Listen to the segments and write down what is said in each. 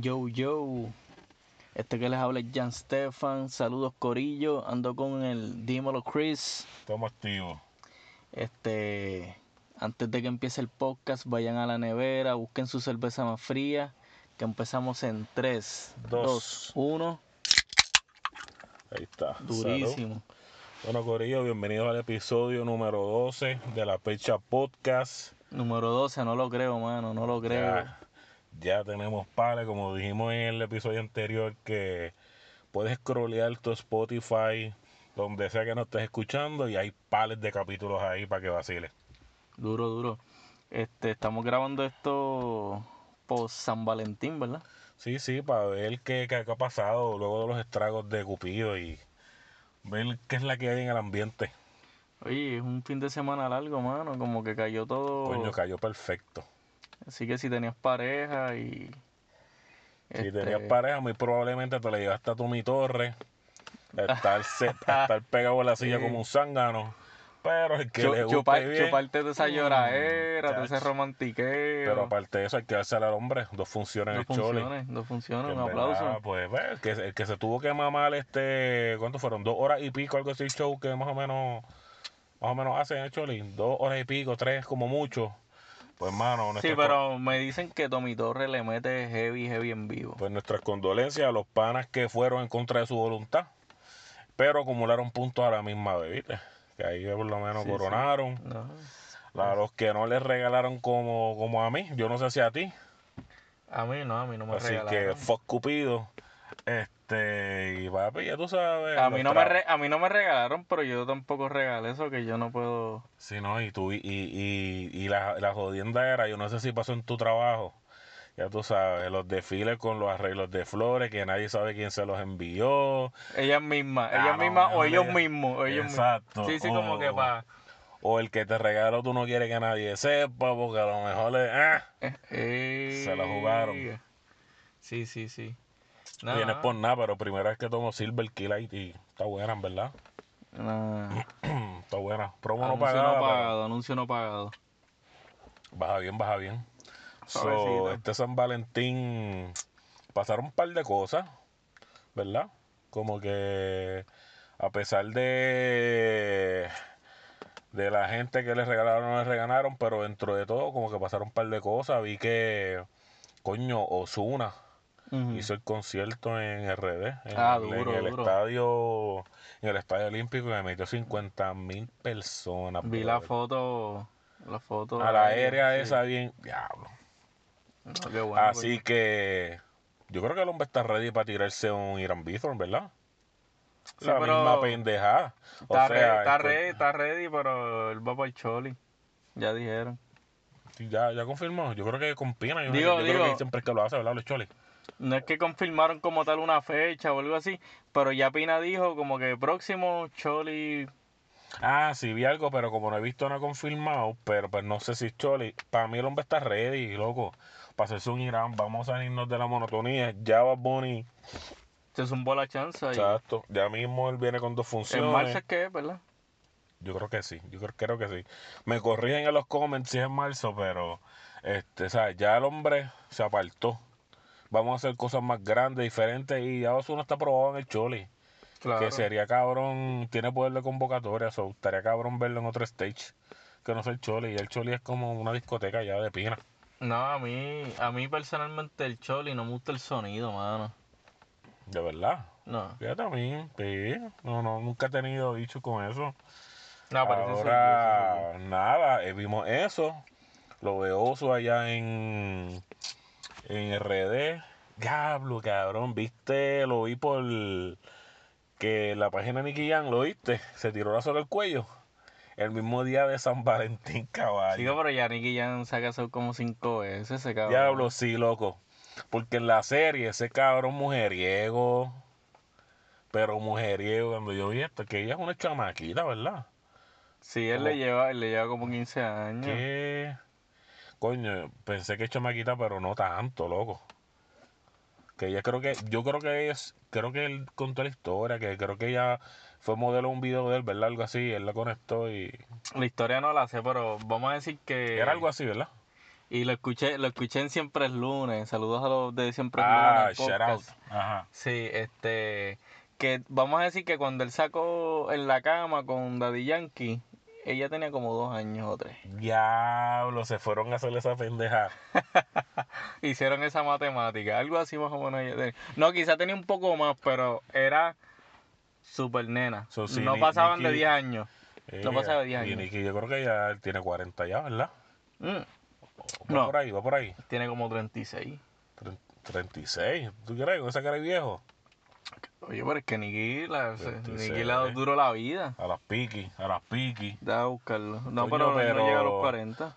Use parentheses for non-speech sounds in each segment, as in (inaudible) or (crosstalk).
Yo, yo. Este que les habla es Jan Stefan. Saludos, Corillo. Ando con el Dímelo Chris. Estamos activos. Este. Antes de que empiece el podcast, vayan a la nevera, busquen su cerveza más fría. Que empezamos en 3, Dos. 2, 1. Ahí está. Durísimo. Salud. Bueno, Corillo, bienvenidos al episodio número 12 de la Pecha Podcast. Número 12, no lo creo, mano. No lo creo. Ya, ya tenemos pales, como dijimos en el episodio anterior, que puedes scrollear tu Spotify, donde sea que nos estés escuchando, y hay pales de capítulos ahí para que vaciles. Duro, duro. Este, estamos grabando esto post San Valentín, ¿verdad? Sí, sí, para ver qué, qué, qué ha pasado luego de los estragos de Cupido y ver qué es la que hay en el ambiente. Oye, es un fin de semana largo, mano. Como que cayó todo. Coño, cayó perfecto. Así que si tenías pareja y. Si este, tenías pareja, muy probablemente te la llevaste a tu mi torre, a estar, se- a (laughs) estar pegado a la silla Sí. como un zángano. Pero el que le guste chupar- bien, chuparte de esa lloradera, de ese romantiqueo. Pero aparte de eso, hay que dársela al hombre. Dos funciones en no el chole. funciona, no funciona. Que Un aplauso. verdad, Pues, el que, el que se tuvo que mamar, este, ¿cuánto fueron? Dos horas y pico, algo así, el show que más o menos, más o menos hacen el Choli. Dos horas y pico, tres como mucho. Pues, mano, Sí, pero me dicen que Tommy Torres le mete heavy, heavy en vivo. pues nuestras condolencias a los panas que fueron en contra de su voluntad, pero acumularon puntos a la misma ¿viste? Que ahí por lo menos Sí, sí. coronaron. No. A los que no les regalaron como, como a mí, yo no sé si a ti. A mí no, a mí no me Así que regalaron. fuck Cupido. Este, y papi, ya tú sabes. A mí, no me re- a mí no me regalaron, pero yo tampoco regalé eso, que yo no puedo... Sí, no, y tú, y, y, y la, la jodienda era, yo no sé si pasó en tu trabajo, ya tú sabes, los desfiles con los arreglos de flores, que nadie sabe quién se los envió, Ellas mismas, Ah, ellas no, mismas o ellos mismos. o ellos mismos. Exacto. Sí, sí, como que o- para... o el que te regaló tú no quieres que nadie sepa, porque a lo mejor le, ah, Se la jugaron. Sí, sí, sí. No vienes por nada, pero primera vez que tomo Silver Key Light y está buena, en verdad, Nah. (clears throat) está buena, promo no Anuncio no pero pagado, anuncio no pagado. baja bien, baja bien. So, este San Valentín pasaron un par de cosas, ¿verdad? Como que a pesar de de la gente que les regalaron o no les regalaron, pero dentro de todo como que pasaron un par de cosas. Vi que coño Osuna Hizo el concierto en RD, en, Ah, duro, en el duro. estadio en el estadio olímpico que metió 50 mil personas. Vi la foto, la foto a la aérea sí. esa bien, diablo. No, qué bueno, Así coño. que yo creo que el hombre está ready para tirarse un Irán Bithorn, ¿verdad? Sí, la misma pendejada. O Está, sea, ready, está el- ready, está ready, pero él va para el Choli. Ya dijeron. sí, ya, ya confirmó. Yo creo que con Pina. Yo, Digo, creo que siempre es que lo hace, ¿verdad? Los Choli. No es que confirmaron como tal una fecha o algo así, pero ya Pina dijo como que próximo Choli. Ah, sí, vi algo, pero como no he visto nada confirmado, pero pues no sé si es Choli. Para mí el hombre está ready, loco. Para hacerse un Irán, vamos a salirnos de la monotonía. Ya va Bunny. Se zumbó la chance y Exacto. Ya mismo él viene con dos en funciones. marzo es que es, ¿verdad? Yo creo que sí, yo creo, creo que sí. Me corrigen en los comments si es marzo, pero este, sea, ya el hombre se apartó. Vamos a hacer cosas más grandes, diferentes, y ya Ozuna está probado en el Choli. Claro. Que sería cabrón, tiene poder de convocatoria, so, estaría cabrón verlo en otro stage que no sea el Choli. Y el Choli es como una discoteca ya de pina. No, a mí, a mí personalmente el Choli no me gusta el sonido, mano. De verdad. No, a mí, sí. No, no, nunca he tenido dicho con eso. no, parece yo, Ahora, nada, eh, vimos eso. Lo veo allá en, en RD. Diablo, cabrón, viste, lo vi por que la página de Nicky Jam, ¿lo viste? Se tiró la soga al cuello. El mismo día de San Valentín, Sí, caballo. pero ya Nicky Jam se ha casado como cinco veces, ese cabrón. Diablo, sí, loco. Porque en la serie, ese cabrón mujeriego. Pero mujeriego, cuando yo vi esto, que ella es una chamaquita, ¿verdad? Sí, él Como- le lleva, él le lleva como 15 años. ¿Qué? Coño, pensé que chamaquita, pero no tanto, loco. Que ella creo que, yo creo que ella creo que él contó la historia, que creo que ella fue modelo de un video de él, ¿verdad? Algo así, él la conectó y... La historia no la sé, pero vamos a decir que... Era algo así, ¿verdad? Y lo escuché, lo escuché en Siempre es Lunes. Saludos a los de Siempre es Ah, Lunes. shout out. Ajá. Sí, este. Que vamos a decir que cuando él sacó en la cama con Daddy Yankee, ella tenía como dos años o tres. Diablo, se fueron a hacer esa pendeja. (laughs) Hicieron esa matemática, algo así más o menos. ella tenía. No, quizá tenía un poco más, pero era super nena. So, sí, no Ni- pasaban de Nicki- 10 años. No pasaba de 10 Y años. Nicky, yo creo que ya tiene 40 ya, ¿verdad? Mm, Va No. por ahí, va por ahí. tiene como 36. Tre- 36. ¿Tú crees con esa cara de viejo? Oye, pero es que Nicky, la, se- 26. Nicky le ha dado duro la vida. A las piqui, a las piqui. Da a buscarlo. No, Coño, pero, pero- no llega a los 40.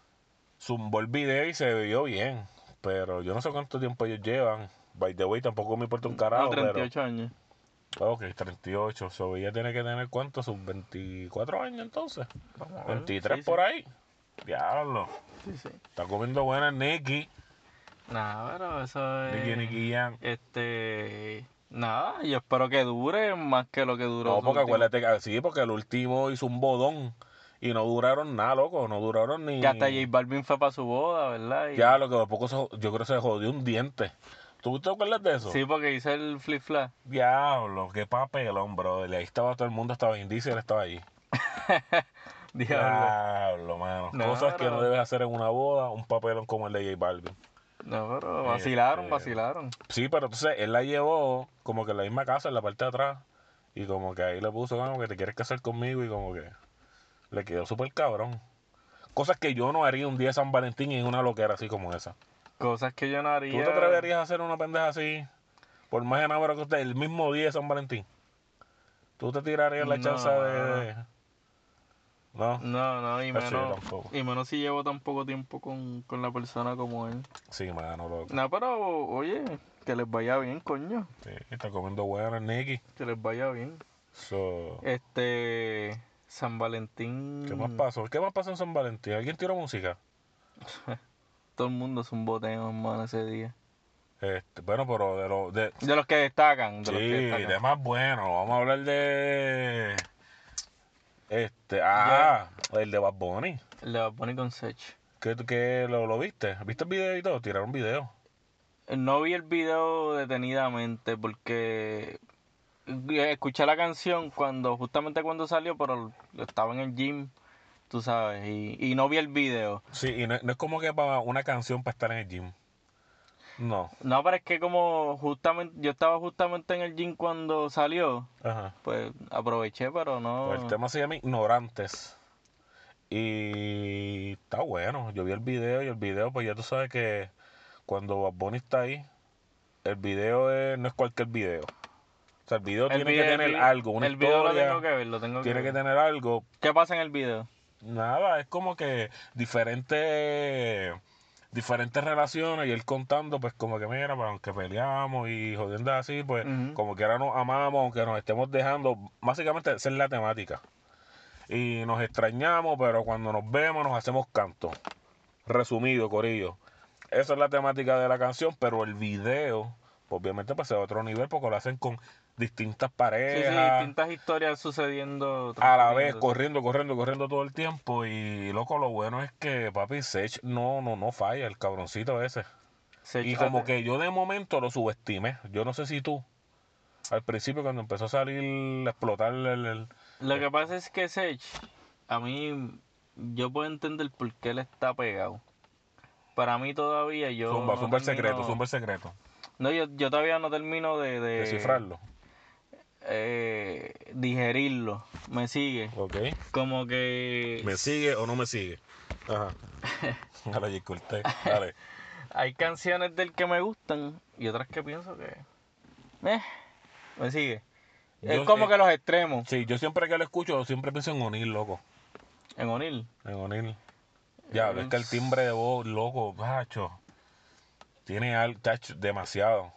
Zumbó el video y se vio bien. Pero yo no sé cuánto tiempo ellos llevan. By the way, tampoco me importa un carajo. No, 38 años. Ok, 38. So, ella tiene que tener cuánto, sus 24 años entonces. Vamos a ver. 23 Sí, por ahí. Diablo. Sí, sí. Está comiendo buena Nicky. Nada, pero eso es. Nicky, Nicky Jam. Este. Nada, yo espero que dure más que lo que duró. No, porque acuérdate que sí, porque el último hizo un bodón y no duraron nada, loco, no duraron ni. Que hasta J Balvin fue para su boda, ¿verdad? Y- Ya, lo que de poco se, yo creo que se jodió un diente. ¿Tú te acuerdas de eso? Sí, porque hice el flip flap. Diablo, qué papelón, bro. Y ahí estaba todo el mundo, estaba Indicio y él estaba allí. (laughs) Diablo. Diablo, mano. No, Cosas que no debes hacer en una boda, un papelón como el de J Balvin. No, pero vacilaron, Este- vacilaron. Sí, pero entonces él la llevó como que en la misma casa, en la parte de atrás. Y como que ahí le puso como que te quieres casar conmigo y como que le quedó súper cabrón. Cosas que yo no haría un día de San Valentín en una loquera así como esa. Cosas que yo no haría. ¿Tú te atreverías a hacer una pendeja así? Por más enamorado que usted, el mismo día de San Valentín. ¿Tú te tirarías la No. chance de...? No, No, no, y yo menos, y menos si llevo tan poco tiempo con, con la persona como él. sí, mano, loco. No, pero, oye, que les vaya bien, coño. Sí, está comiendo buena el Nicky. Que les vaya bien. So, Este. San Valentín. ¿Qué más pasó? ¿Qué más pasó en San Valentín? ¿Alguien tiró música? (laughs) Todo el mundo es un boteo, hermano, ese día. Este, bueno, pero de lo... De, De los que destacan. De sí, los que destacan. de más bueno. Vamos a hablar de... Este, ah, el de Bad Bunny. El de Bad Bunny con Sech. ¿Qué, qué lo, lo viste? ¿Viste el video y todo? Tiraron video. No vi el video detenidamente porque escuché la canción cuando justamente cuando salió, pero estaba en el gym, tú sabes, y, y no vi el video. Sí, y no, no es como que para una canción para estar en el gym. No. No, pero es que como justamente yo estaba justamente en el gym cuando salió, Ajá. pues aproveché, pero no. Pues el tema se llama Ignorantes. Y está bueno. Yo vi el video y el video, pues ya tú sabes que cuando Bad Bunny está ahí, el video es- no es cualquier video. O sea, el video El tiene video- que tener algo, una el video lo historia. tengo que ver, lo tengo tiene que que ver. tener algo. ¿Qué pasa en el video? Nada, es como que diferentes diferentes relaciones y él contando pues como que mira, pues, aunque peleamos y jodiendo así, pues como que ahora nos amamos, aunque nos estemos dejando, básicamente esa es la temática. Y nos extrañamos, pero cuando nos vemos nos hacemos canto. Resumido, Corillo. Esa es la temática de la canción, pero el video, pues, obviamente pues es otro nivel porque lo hacen con distintas Sí, sí, parejas distintas historias sucediendo. a la vez corriendo, corriendo, corriendo todo el tiempo. Y loco, lo bueno es que papi Sech no, no, no falla, el cabroncito ese. Se Y como que yo de momento lo subestimé. Yo no sé si tú. Al principio cuando empezó a salir, a explotar el, el- Lo que pasa es que Sech, a mí, yo puedo entender por qué él está pegado. Para mí todavía yo. zumba, no zumba el secreto, zumba el secreto. No, yo, yo todavía no termino de, de Descifrarlo. Eh, digerirlo. Me sigue. Ok. Como que ¿Me sigue o no me sigue? Ajá. (laughs) Cortés, Dale. (laughs) hay canciones del que me gustan y otras que pienso que. Eh, me sigue. Es como eh, que los extremos. Sí, yo siempre que lo escucho, siempre pienso en O'Neill, loco. En O'Neill. En O'Neill. Ya, es que el timbre de voz, loco, gacho. Tiene algo, tacho, demasiado.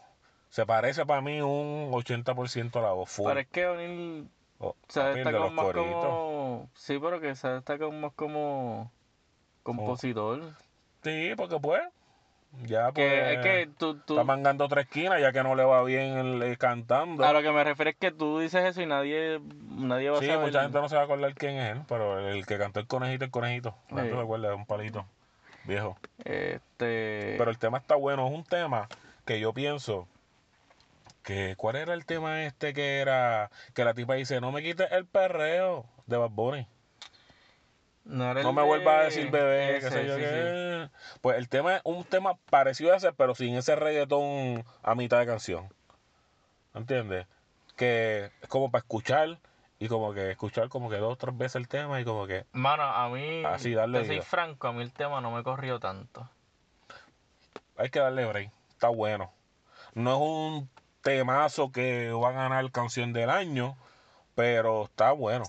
Se parece para mí un 80% a la voz full. Pero es que O'Neill Oh, se destaca los más coritos. como. Sí, pero que se destaca más como. compositor. Sí, porque pues, ya pues, Que es que tú. tú está mangando otra esquina ya que no le va bien el, el cantando. a lo que me refiero es que tú dices eso y nadie. Nadie va sí, a saber. mucha gente no se va a acordar quién es él, pero el que cantó el conejito, el conejito. No Sí. te recuerdas, es un palito. viejo. Este. Pero el tema está bueno, es un tema que yo pienso que ¿cuál era el tema este que era que la tipa dice, "No me quites el perreo" de Bad Bunny. no, era No me vuelvas a decir bebé, qué ese, sé yo sí, sí. qué. Pues el tema es un tema parecido a ese, pero sin ese reggaetón a mitad de canción. ¿Entiendes? Que es como para escuchar y como que escuchar como que dos o tres veces el tema y como que Mano, a mí. Así, darle te soy franco, a mí el tema no me corrió tanto. hay que darle break. Está bueno. No es un temazo que va a ganar canción del año, pero está bueno.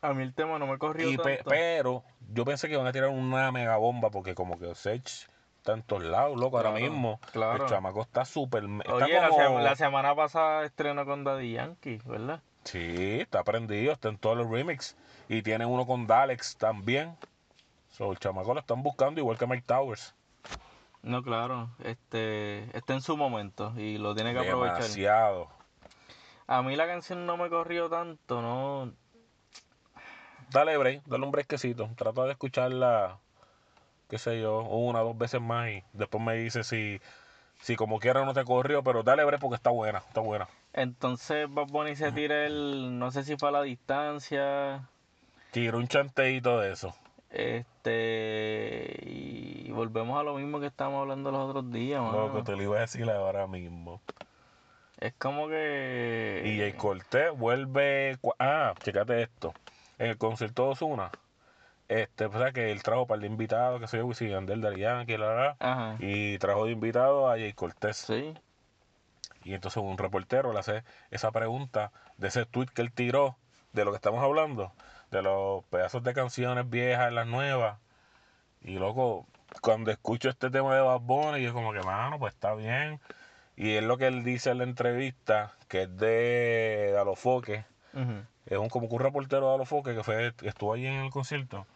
A mí el tema no me corrió Y pe- pero yo pensé que iban a tirar una mega bomba porque como que Sech está en todos lados, loco, ahora mismo. claro. El chamaco está súper... Oye, la, como- se- la semana pasada estrenó con Daddy Yankee, ¿verdad? Sí, está prendido, está en todos los remix. Y tiene uno con Dalex también. So, el chamaco lo están buscando igual que Mike Towers. No, claro. Este. Está en su momento y lo tiene que aprovechar. Demasiado. A mí la canción no me corrió tanto, ¿no? Dale break, dale un breakcito. Trata de escucharla, qué sé yo, una dos veces más y después me dice si, si como quiera no te corrió, pero dale break porque está buena, está buena. Entonces Bad Bunny se tira el. No sé si fue a la distancia. Tiro un chanteíto de eso. Este. Y volvemos a lo mismo que estábamos hablando los otros días, mano. Loco, te lo iba a decir ahora mismo. Es como que. Y Jay Cortés vuelve. Ah, checate esto. En el concierto de Ozuna, este, o sea que él trajo para el invitado, que soy Wisin y Yandel, Daddy Yankee, la, la, y trajo de invitado a Jay Cortés. Sí. Y entonces un reportero le hace esa pregunta de ese tweet que él tiró, de lo que estamos hablando, de los pedazos de canciones viejas, las nuevas. Y loco, cuando escucho este tema de Bad Bunny, yo como que, mano, pues está bien. Y es lo que él dice en la entrevista, que es de Alofoque, Ujú. es un como que un reportero de Alofoque que fue, estuvo allí en el concierto.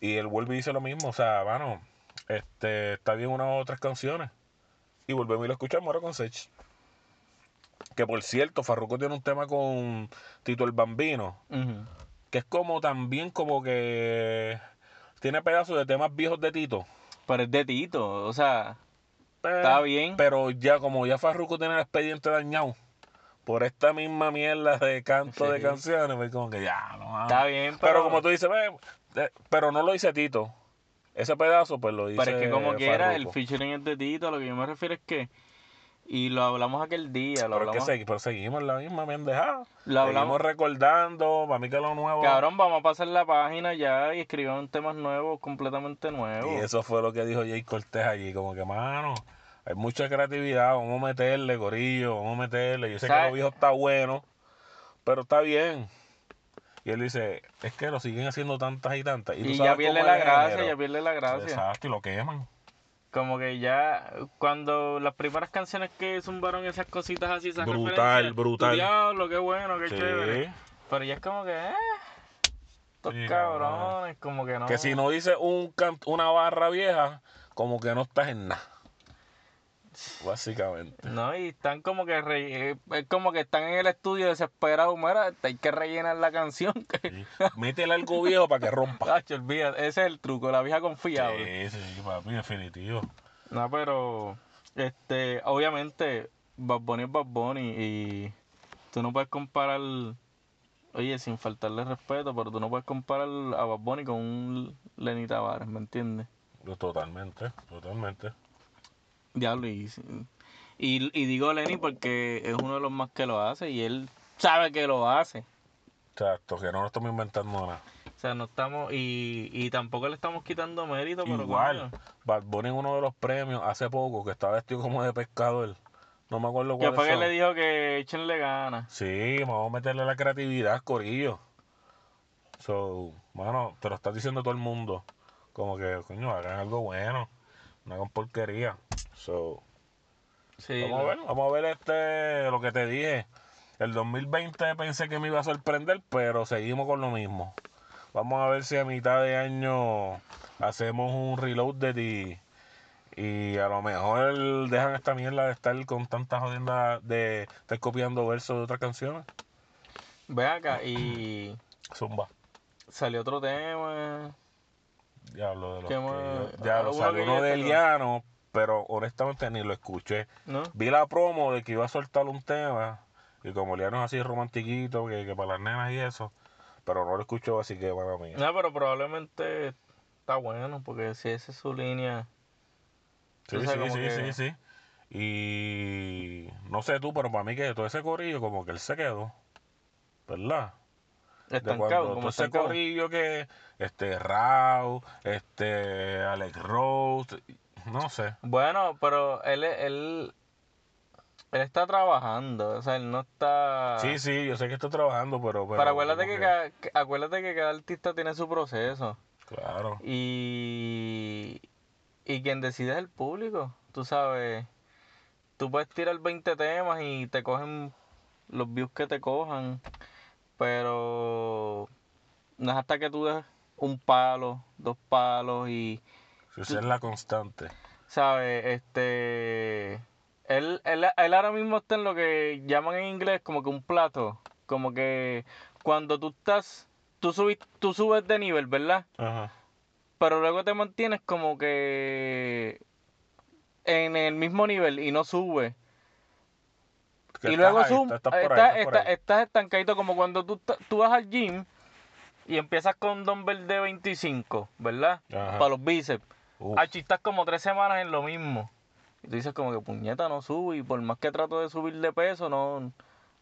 Y él vuelve y dice lo mismo, o sea, mano, este, está bien unas otras canciones. Y volvemos y lo escuchamos ahora con Sech. Que por cierto, Farruko tiene un tema con Tito el Bambino, Ujú. Que es como también como que tiene pedazos de temas viejos de Tito. Pero es de Tito, o sea, Eh, está bien. Pero ya como ya Farruko tiene el expediente dañado por esta misma mierda de canto de canciones, pues como que ya, no mano. Está bien, Pero, pero, como tú dices, eh, pero no lo dice Tito. Ese pedazo, pues lo dice. pero es que como quiera, el featuring es de Tito, lo que yo me refiero es que, y lo hablamos aquel día, lo Pero, es que hablamos, segui- pero seguimos la misma pendejada. lo hablamos, Seguimos recordando, para mí que lo nuevo. cabrón, vamos a pasar la página ya y escribieron temas nuevos, completamente nuevos. Y eso fue lo que dijo Jay Cortés allí, como que, mano, hay mucha creatividad, vamos a meterle, gorillo, vamos a meterle. Yo sé que lo viejo está bueno, pero está bien. Y él dice, es que lo siguen haciendo tantas y tantas. Y, tú Y sabes ya pierde la gracia, ya pierde la gracia. Exacto, y lo queman. Como que ya, cuando las primeras canciones que zumbaron esas cositas así, esas Brutal, brutal. diablo, qué bueno, qué Sí. chévere. Pero ya es como que, eh, estos Sí, cabrones, como que no. Que si no dices un una barra vieja, como que no estás en nada. Básicamente. No, y están como que, re- eh, es como que están en el estudio desesperados, mira, hay que rellenar la canción. que- (laughs) Sí. Métele algo viejo para que rompa. (laughs) Tacho, olvídate, ese es el truco, la vieja confiable. Sí, sí, papi, definitivo. No, pero, este, obviamente, Bad Bunny es Bad Bunny y tú no puedes comparar, oye, sin faltarle respeto, pero tú no puedes comparar a Bad Bunny con un Lenny Tavares, ¿me entiendes? Totalmente, totalmente. Diablo, y, y, y digo Lenny porque es uno de los más que lo hace y él sabe que lo hace. Exacto, que no lo estamos inventando nada. O sea, no estamos, y, y tampoco le estamos quitando mérito, pero Igual, coño, Bad Bunny en uno de los premios hace poco que estaba vestido como de pescador. No me acuerdo cuál fue que le dijo que échenle ganas. Sí, vamos a meterle la creatividad, corillo. So, mano, te lo está diciendo todo el mundo. Como que, coño, hagan algo bueno. No hagan porquería. So, Sí, vamos a ver, vamos a ver este, lo que te dije. El 2020 pensé que me iba a sorprender, pero seguimos con lo mismo. Vamos a ver si a mitad de año hacemos un reload de ti. Y a lo mejor dejan esta mierda de estar con tantas jodiendas de estar copiando versos de otras canciones. Ve acá, y Zumba. salió otro tema. Diablo de los ¿Qué que yo- Diablo, salió que uno de. Eliano, pero honestamente ni lo escuché. ¿No? Vi la promo de que iba a soltar un tema, y como es así romantiquito, que, que para las nenas y eso, pero no lo escucho, así que bueno mía. No, pero probablemente está bueno, porque si esa es su línea. Sí, sí, sí, sí, sí. Y no sé tú, pero para mí que todo ese corillo como que él se quedó, ¿verdad? Estancado, como ese corillo que, este, Rao, este, Alex Rose, no sé. Bueno, pero él, él, él está trabajando, o sea, él no está... Sí, sí, yo sé que estoy trabajando, pero... Pero acuérdate que, cada, acuérdate que cada artista tiene su proceso. Claro. Y, y quien decide es el público, tú sabes. Tú puedes tirar 20 temas y te cogen los views que te cojan, pero no es hasta que tú des un palo, dos palos y, Si esa es la constante. ¿sabes? Este... Él, él, él ahora mismo está en lo que llaman en inglés como que un plato. Como que cuando tú estás, tú, subes, tú subes de nivel, ¿verdad? Ajá. pero luego te mantienes como que en el mismo nivel y no sube. Que y luego estás- estás estás, estancadito como cuando tú, vas al gym y empiezas con un dumbbell de 25, ¿verdad? Ajá. Para los bíceps. Estás como tres semanas en lo mismo. Y tú dices como que puñeta no sube y por más que trato de subir de peso no,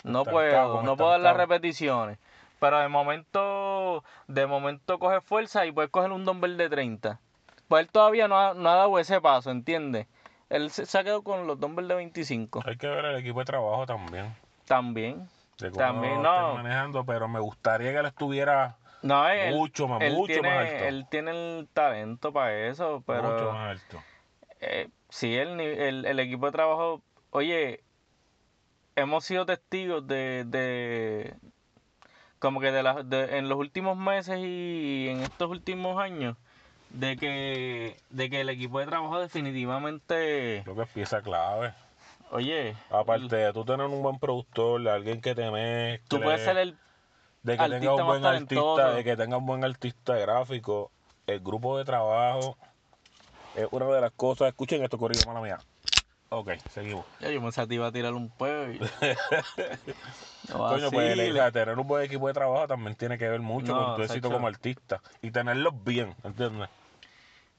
no puedo, no puedo dar las repeticiones. Pero de momento, de momento coge fuerza y puedes coger un dumbbell de 30. Pues él todavía no ha, no ha dado ese paso, ¿entiendes? Él se, se ha quedado con los dumbbells de 25. Hay que ver el equipo de trabajo también. También. De cómo También, no. manejando, pero me gustaría que él estuviera No, él, mucho más, él mucho tiene, más alto. Él tiene el talento para eso, pero... mucho más alto. Eh, sí, el, el, el equipo de trabajo, oye, hemos sido testigos de, de como que de, las de en los últimos meses y en estos últimos años, de que, de que el equipo de trabajo definitivamente, Creo que es pieza clave. oye, Aparte de tú tener un buen productor, alguien que te mezcle, tú puedes ser el, de que tenga un buen artista, de que tenga un buen artista gráfico, el grupo de trabajo es una de las cosas. Escuchen esto, corrido, mala mía. Ok, seguimos. ya yo pensaba que iba a tirar un peo y... (laughs) No Coño, pues el- tener un buen equipo de trabajo también tiene que ver mucho No, con tu éxito como artista y tenerlos bien, ¿entiendes?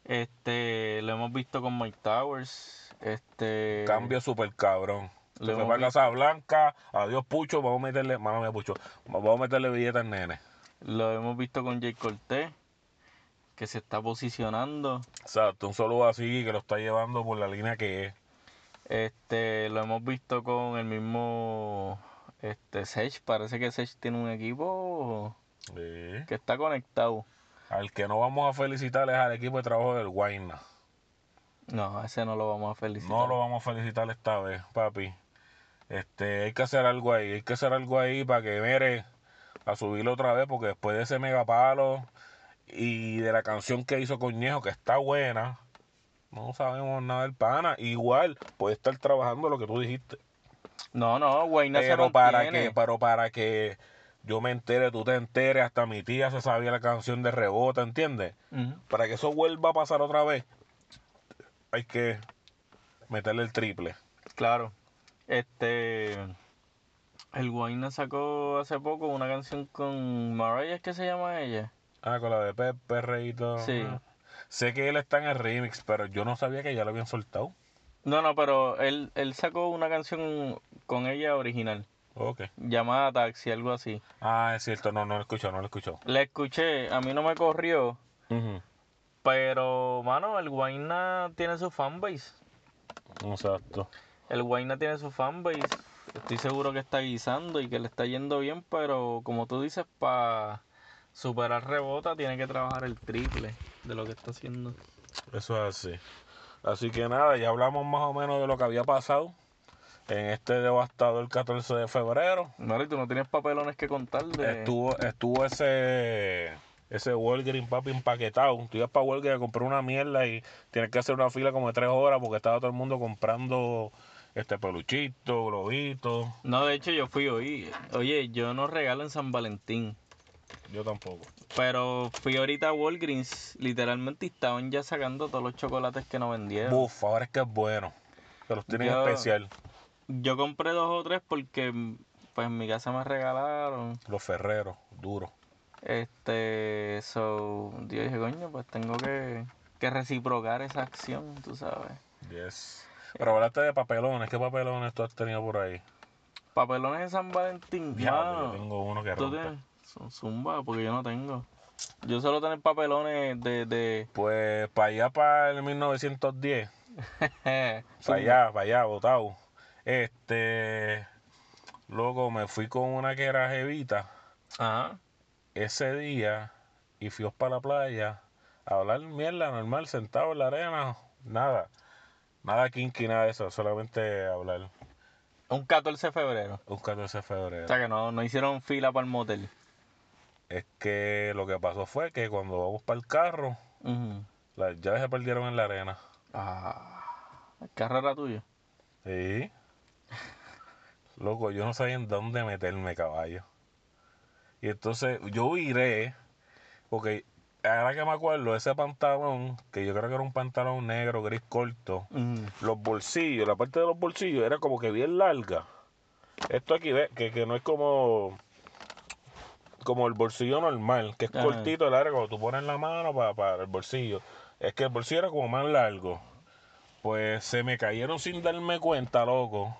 Este, lo hemos visto con Mike Towers, este... Cambio súper cabrón. Se fue para. Casa Blanca, adiós Pucho, vamos a meterle, mía Pucho, vamos a meterle billetes al nene. Lo hemos visto con Jay Cortés, que se está posicionando. Exacto, un solo así que lo está llevando por la línea que es. Este, lo hemos visto con el mismo este Sech. Parece que Sech tiene un equipo Sí. que está conectado. Al que no vamos a felicitar es al equipo de trabajo del Guayna. No, ese no lo vamos a felicitar. No lo vamos a felicitar esta vez, papi. Este, hay que hacer algo ahí, hay que hacer algo ahí para que mere a subirlo otra vez, porque después de ese megapalo y de la canción que hizo Coñejo, que está buena, no sabemos nada del pana. Igual puede estar trabajando lo que tú dijiste. No, no, Guayna se pero para mantiene. que, pero para que yo me entere, tú te enteres, hasta mi tía se sabía la canción de rebota, ¿entiendes? Para que eso vuelva a pasar otra vez, hay que meterle el triple. Claro. Este. El Guayna sacó hace poco una canción con Mariah, ¿es que se llama ella? Ah, con la de Pepe, Reito. Sí. Sé que él está en el remix, pero yo no sabía que ya lo habían soltado. No, no, pero él, él sacó una canción con ella original, Ok. llamada Taxi, algo así. Ah, es cierto, no, no lo escucho, no lo escucho. La escuché, a mí no me corrió, pero, mano, el Guayna tiene su fanbase. Exacto. El Guayna tiene su fanbase. Estoy seguro que está guisando y que le está yendo bien, pero como tú dices, para superar rebota tiene que trabajar el triple de lo que está haciendo. Eso es así. Así que nada, ya hablamos más o menos de lo que había pasado en este devastador 14 de febrero. Vale, tú no tienes papelones que contar de... Estuvo, estuvo ese ese Walgreens papi empaquetado. Tú ibas para Walgreens a comprar una mierda y tienes que hacer una fila como de tres horas porque estaba todo el mundo comprando este peluchito, globitos. No, de hecho yo fui hoy. Oye, yo no regalo en San Valentín. Yo tampoco. Pero fui ahorita a Walgreens, literalmente, estaban ya sacando todos los chocolates que no vendieron. Buf, ahora es que es bueno. Que los tienen Yo- especial. Yo compré dos o tres porque pues en mi casa me regalaron. Los ferreros, duros. Este, so, yo dije, coño, pues tengo que, que reciprocar esa acción, tú sabes. Yes. Pero hablaste de papelones. ¿Qué papelones tú has tenido por ahí? Papelones de San Valentín, Diablo, yo tengo uno que ¿Tú rompe. tienes? Son zumba, porque yo no tengo. Yo solo tener papelones de... de (laughs) Pues para allá, para el 1910. (laughs) Para allá, para allá, botado. Este. Luego me fui con una que era jevita Ajá. ese día y fuimos para la playa a hablar mierda normal, sentado en la arena. Nada. Nada kinky, nada de eso. Solamente hablar. Un 14 de febrero. Un 14 de febrero. O sea que no, no hicieron fila para el motel. Es que lo que pasó fue que cuando vamos para el carro, Ujú. las llaves se perdieron en la arena. Ah, el carro era tuyo. Sí. Loco, yo no sabía en dónde meterme, caballo. Y entonces yo viré, porque ahora que me acuerdo, ese pantalón, que yo creo que era un pantalón negro, gris corto, los bolsillos, la parte de los bolsillos era como que bien larga. Esto aquí, ve, que, que no es como como el bolsillo normal, que es Ajá. cortito, largo, tú pones la mano para, para el bolsillo. Es que el bolsillo era como más largo. Pues se me cayeron sin darme cuenta, loco.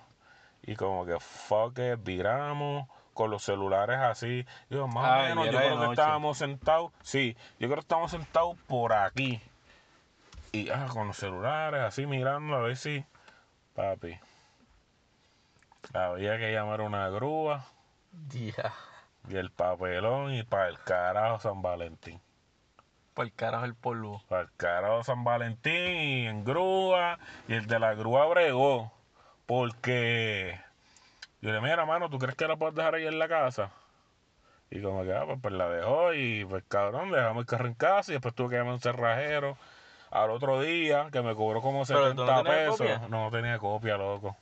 Y como que fuck it, viramos con los celulares así. Digo, más Ay, o menos, yo creo que estábamos sentados. Sí, yo creo que estábamos sentados por aquí. Y ah, con los celulares así mirando a ver si. Papi. Había que llamar a una grúa Ya. y el papelón y para el carajo San Valentín. Por el carajo el polvo. Para el carajo San Valentín y en grúa. Y el de la grúa bregó. Porque yo le dije, mira, mano, ¿tú crees que la puedes dejar ahí en la casa? Y como que, ah, pues, pues la dejó y pues cabrón, dejamos el carro en casa y después tuve que llamar a un cerrajero al otro día que me cobró como Pero 70 tú no tenías pesos. copia. No, no tenía copia, loco.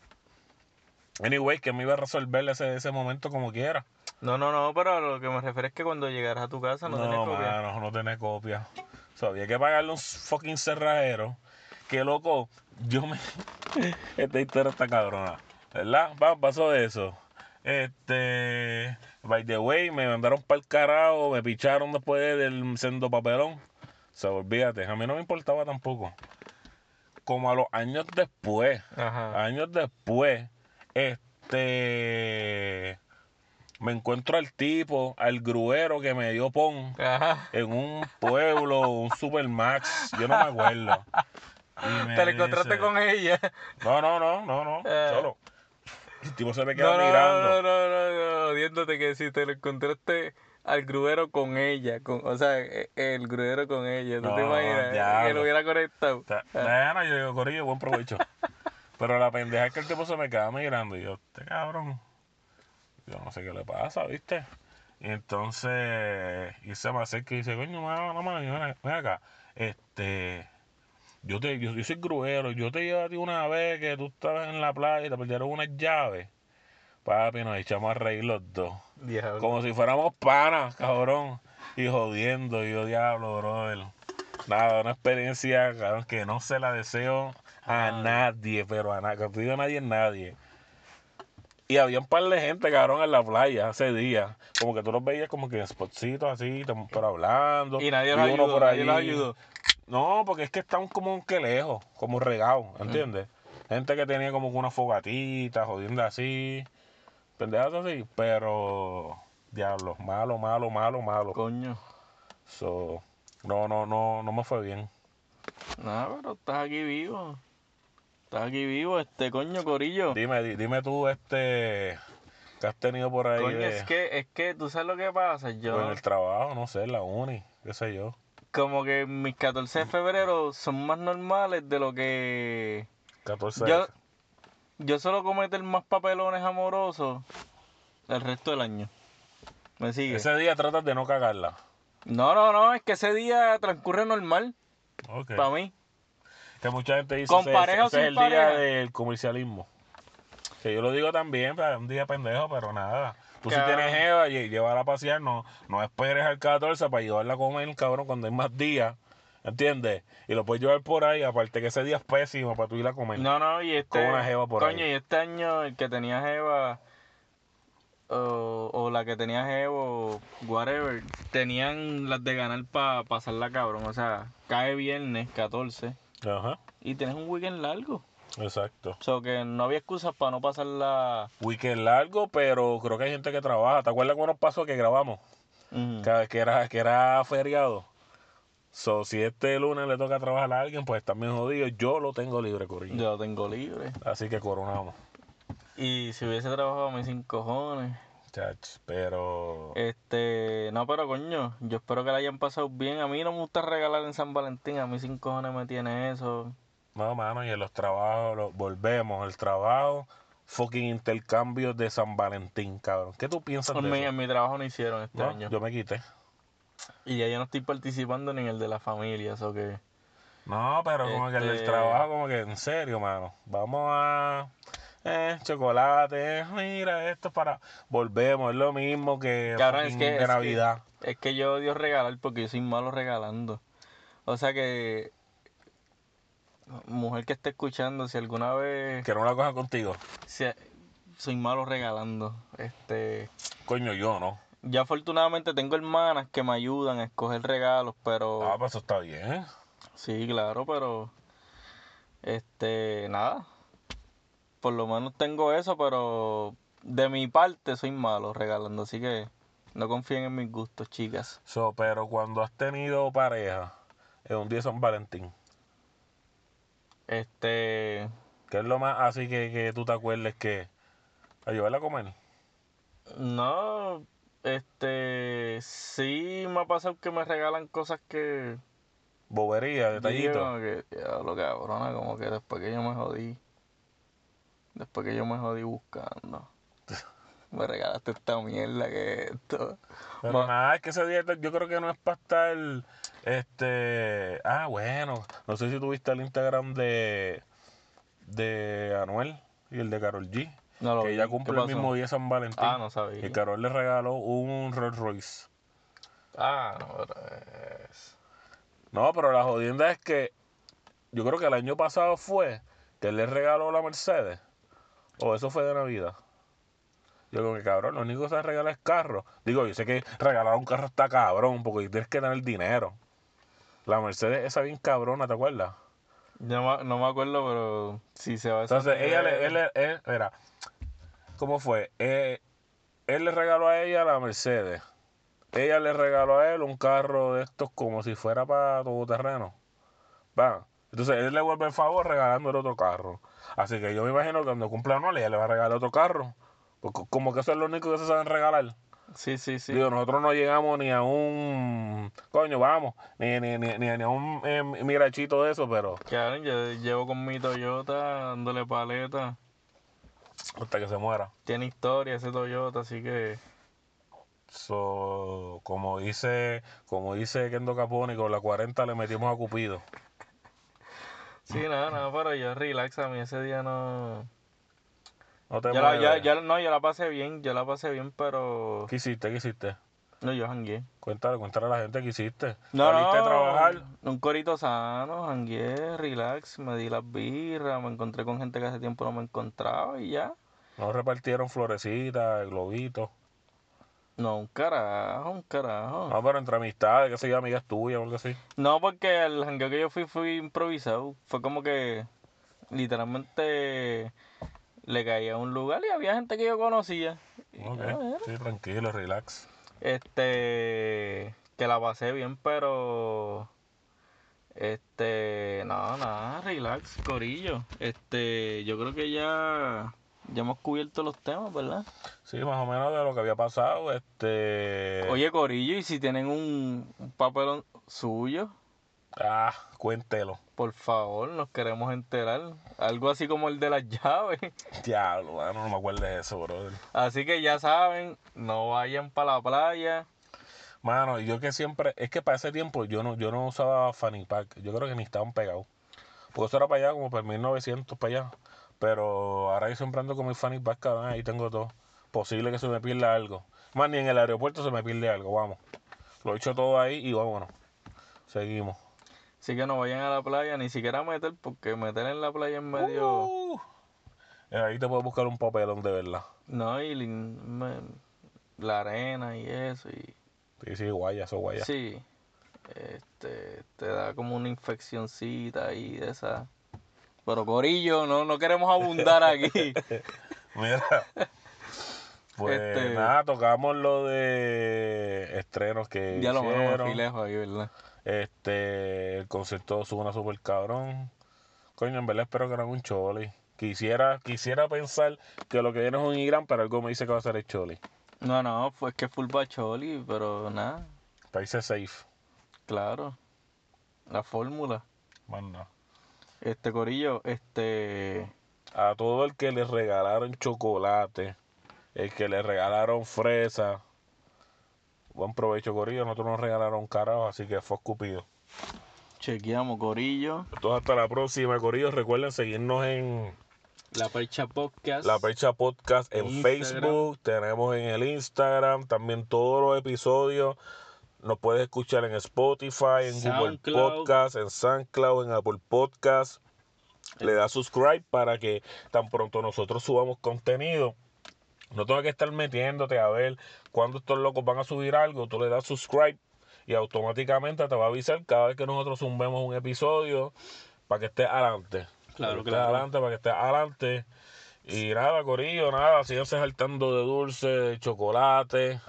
Anyway, que me iba a resolver ese, ese momento como quiera. No, no, no, pero a lo que me refiero es que cuando llegaras a tu casa no, No, tenías copia. mano, no tenés copia. O sea, había que pagarle un fucking cerrajero. Que loco, yo me. (laughs) Esta historia está cabrona. ¿Verdad? Va, pasó eso. Este. By the way, me mandaron para el carajo, me picharon después del sendo papelón. O sea, olvídate, a mí no me importaba tampoco. Como a los años después, Ajá. años después, este. Me encuentro al tipo, al gruero que me dio pon Ajá. en un pueblo, un Supermax, yo no me acuerdo. Y me Te la encontraste dice- con ella. No, no, no, no, no, Eh. solo. El tipo se me queda No, no, mirando. no, no, no, no, odiándote que si te lo encontraste al gruero con ella, con, o sea, e- el gruero con ella, ¿tú te No, imaginas? Que diablo. lo hubiera conectado. O sea, bueno, yo digo, Corillo, buen provecho. (laughs) Pero la pendeja es que el tipo se me queda mirando y yo, este cabrón, yo no sé qué le pasa, ¿viste? Y entonces, y se me acerca y dice, coño, no, mano, ven, ven acá, este, yo te, yo, yo soy gruero, yo te llevé a ti una vez que tú estabas en la playa y te perdieron unas llaves. Papi, nos echamos a reír los dos. Diablo. Como si fuéramos panas, cabrón. Y jodiendo, y yo diablo, brother. Nada, una experiencia, cabrón, que no se la deseo a Ah. nadie, pero a nadie. Digo nadie, es nadie. Y había un par de gente, cabrón, en la playa ese día. Como que tú los veías como que en spotcitos así, pero hablando. Y nadie los uno ayudó, por nadie ahí. los ayudó. No, porque es que están como un que lejos, como regados, ¿entiendes? Gente que tenía como una fogatita, jodiendo así, pendejadas así, pero diablo, malo, malo, malo, malo. Coño. So, no, no, no, no me fue bien. Nada, pero estás aquí vivo. Estás aquí vivo, este coño corillo. Dime, di- dime tú, este, que has tenido por ahí Coño, de- es que, es que tú sabes lo que pasa. Yo, en el trabajo, no sé, la uni, qué sé yo. Como que mis 14 de febrero son más normales de lo que 14 yo, yo solo cometer más papelones amorosos el resto del año. ¿Me sigue? Ese día tratas de no cagarla. No, no, no, es que ese día transcurre normal Ok. para mí. Que mucha gente dice ¿Con ese, es el día del comercialismo. Que yo lo digo también, un día pendejo, pero nada. Tú si tienes jeva, lle- llévala a pasear, no, no esperes al 14 para llevarla a comer, cabrón, cuando hay más días, ¿entiendes? Y lo puedes llevar por ahí, aparte que ese día es pésimo para tú ir a comer. No, no, y este. Con una jeva por coño, ahí. y este año el que tenía Jeva. O, o la que tenía Jevo, whatever, tenían las de ganar para pasarla cabrón. O sea, cae viernes 14 Ajá, y tienes un weekend largo. Exacto. O sea, que no había excusas para no pasarla. Weekend largo, pero creo que hay gente que trabaja. ¿Te acuerdas cuando nos pasó que grabamos? Ujú. Que, que era, que era feriado. So, si este lunes le toca trabajar a alguien, pues están bien jodidos. Yo lo tengo libre, Corillo. Yo lo tengo libre. Así que coronamos. Y si hubiese trabajado a mis sin cojones. Chach, pero... Este, no, pero coño, yo espero que la hayan pasado bien. A mí no me gusta regalar en San Valentín, a mí sin cojones me tiene eso. No, mano, y en los trabajos, volvemos, el trabajo, fucking intercambios de San Valentín, cabrón. ¿Qué tú piensas En de mi, eso? en mi trabajo no hicieron este No, año. yo me quité. Y ya yo no estoy participando ni en el de la familia, eso que... No, pero como que el del Este- trabajo, como que en serio, mano. Vamos a. Eh, chocolate, eh, mira, esto es para. Volvemos, es lo mismo que, Cabrón, es que- de es que-. Es que yo odio regalar porque yo soy malo regalando. O sea que... Mujer que esté escuchando, si alguna vez... Que no la cojan contigo. si- soy malo regalando. Este... Coño, yo no. Ya afortunadamente tengo hermanas que me ayudan a escoger regalos, pero... Ah, pues eso está bien. Sí, claro, pero este, nada. Por lo menos tengo eso, pero de mi parte soy malo regalando, así que no confíen en mis gustos, chicas. So, pero cuando has tenido pareja en un día de San Valentín, Este, ¿qué es lo más así que, que tú te acuerdes que. a llevarla a comer? no, este, sí me ha pasado que me regalan cosas que Bobería, yo digo detallito. como que, lo cabrona, como que después que yo me jodí, después que yo me jodí buscando, (laughs) me regalaste esta mierda que es esto. Pero Ma- nada, es que ese día yo creo que no es para estar. Este. Ah, bueno. No sé si tuviste el Instagram de. De Anuel y el de Carol G. No lo que vi. ella ¿Qué cumple el mismo día San Valentín. Ah, no sabía. Y Carol le regaló un Rolls Royce. Ah, no, pero es... No, pero la jodienda es que. Yo creo que el año pasado fue que él le regaló la Mercedes. O eso fue de Navidad. Yo creo que cabrón, lo único que se regala es carro. Digo, yo sé que regalar un carro está cabrón, porque tienes que tener dinero. La Mercedes esa bien cabrona, ¿te acuerdas? No, me- no me acuerdo, pero si se va a Entonces, ella le, él, él- mira, ¿cómo fue? Eh, él le regaló a ella la Mercedes. Ella le regaló a él un carro de estos como si fuera para todo terreno. Va. Entonces, él le vuelve el favor regalándole otro carro. Así que yo me imagino que cuando cumpla anual, ella le va a regalar otro carro. Porque como que eso es lo único que se saben regalar. Sí, sí, sí. Digo, nosotros no llegamos ni a un... Coño, vamos. Ni, ni, ni, ni- ni a un eh, mirachito de eso, pero Cabrón, yo llevo con mi Toyota dándole paleta. hasta que se muera. Tiene historia ese Toyota, así que... So, como dice, como dice Kendo Capone, con la 40 le metimos a Cupido. Sí, nada, nada, pero yo relax, a mí ese día no... No te Yo la, mueves. ya, ya- no, yo la pasé bien, yo la pasé bien, pero... ¿Qué hiciste? ¿Qué hiciste? No, yo jangué. Cuéntale, cuéntale a la gente qué hiciste. No, ¿Saliste no, a trabajar? un corito sano, jangué, relax, me di las birras, me encontré con gente que hace tiempo no me encontraba y ya. No repartieron florecitas, globitos. No, un carajo, un carajo. No, pero entre amistades, que sé yo, amigas tuyas o algo así. No, porque el jangueo que yo fui fui improvisado. Fue como que literalmente le caía a un lugar y había gente que yo conocía. Y, Ok, sí, tranquilo, relax. Este, que la pasé bien, pero este, no, nada, relax, corillo. Este, yo creo que ya ya hemos cubierto los temas, ¿verdad? Sí, más o menos de lo que había pasado. Este. Oye, corillo, y si tienen un, un papelón suyo, Ah, cuéntelo. por favor, nos queremos enterar. Algo así como el de las llaves. (laughs) Diablo, bueno, no me acuerdo de eso, brother. Así que ya saben, no vayan para la playa. Mano, yo que siempre, es que para ese tiempo yo no, yo no usaba Fanny Pack, yo creo que ni estaban pegados. Porque eso era para allá, como para 1900 para allá. Pero ahora yo siempre ando con mi Fanny Pack, cabrón, ahí tengo todo. posible que se me pierda algo. Más ni en el aeropuerto se me pierde algo, vamos. Lo he hecho todo ahí y vámonos. Seguimos. Así que no vayan a la playa, ni siquiera a meter, porque meter en la playa en medio. Uh, ahí te puedes buscar un papelón de verdad. No, y me- la arena y eso. Y, Sí, sí, guaya, eso guaya. sí, este, te da como una infeccioncita ahí de esa. Pero Corillo, no, no queremos abundar aquí. (laughs) Mira. Pues Este- nada, tocamos lo de estrenos que ya lo fui lejos ahí, ¿verdad? Este, el concierto suena súper cabrón. Coño, en verdad espero que no haga un choli. Quisiera, quisiera pensar que lo que viene es un Irán, pero algo me dice que va a ser el choli. No, no, fue que full bacholi, pero nada, Países safe. claro. La fórmula. Nada. Este Corillo, este. A todo el que le regalaron chocolate, el que le regalaron fresa. Buen provecho, Corillo. Nosotros nos regalaron carajo, así que fue escupido. Chequeamos, Corillo. Entonces, hasta la próxima, Corillo. Recuerden seguirnos en La Percha Podcast. La Percha Podcast en Instagram. Facebook, tenemos en el Instagram, también todos los episodios. Nos puedes escuchar en Spotify, en Google. Podcast, en SoundCloud, en Apple Podcast. Le das subscribe para que tan pronto nosotros subamos contenido. No tengas que estar metiéndote a ver cuándo estos locos van a subir algo. Tú le das subscribe y automáticamente te va a avisar cada vez que nosotros zumbemos un episodio para que estés adelante. Claro, para que estés claro. adelante, para que estés adelante. Y nada, Corillo, nada, síganse saltando de dulce, de chocolate.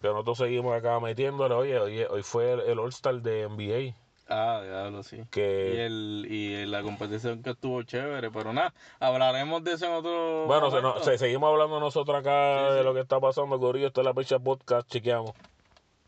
Que nosotros seguimos acá metiéndole. Oye, oye hoy fue el, el All-Star de NBA. Ah, diablo, sí. Y, Que, el, y la competición que estuvo chévere, pero nada, hablaremos de eso en otro. bueno, se, no- se- seguimos hablando nosotros acá Sí, de sí. lo que está pasando, Corillo. Esto es la Pecha Podcast. Chequeamos.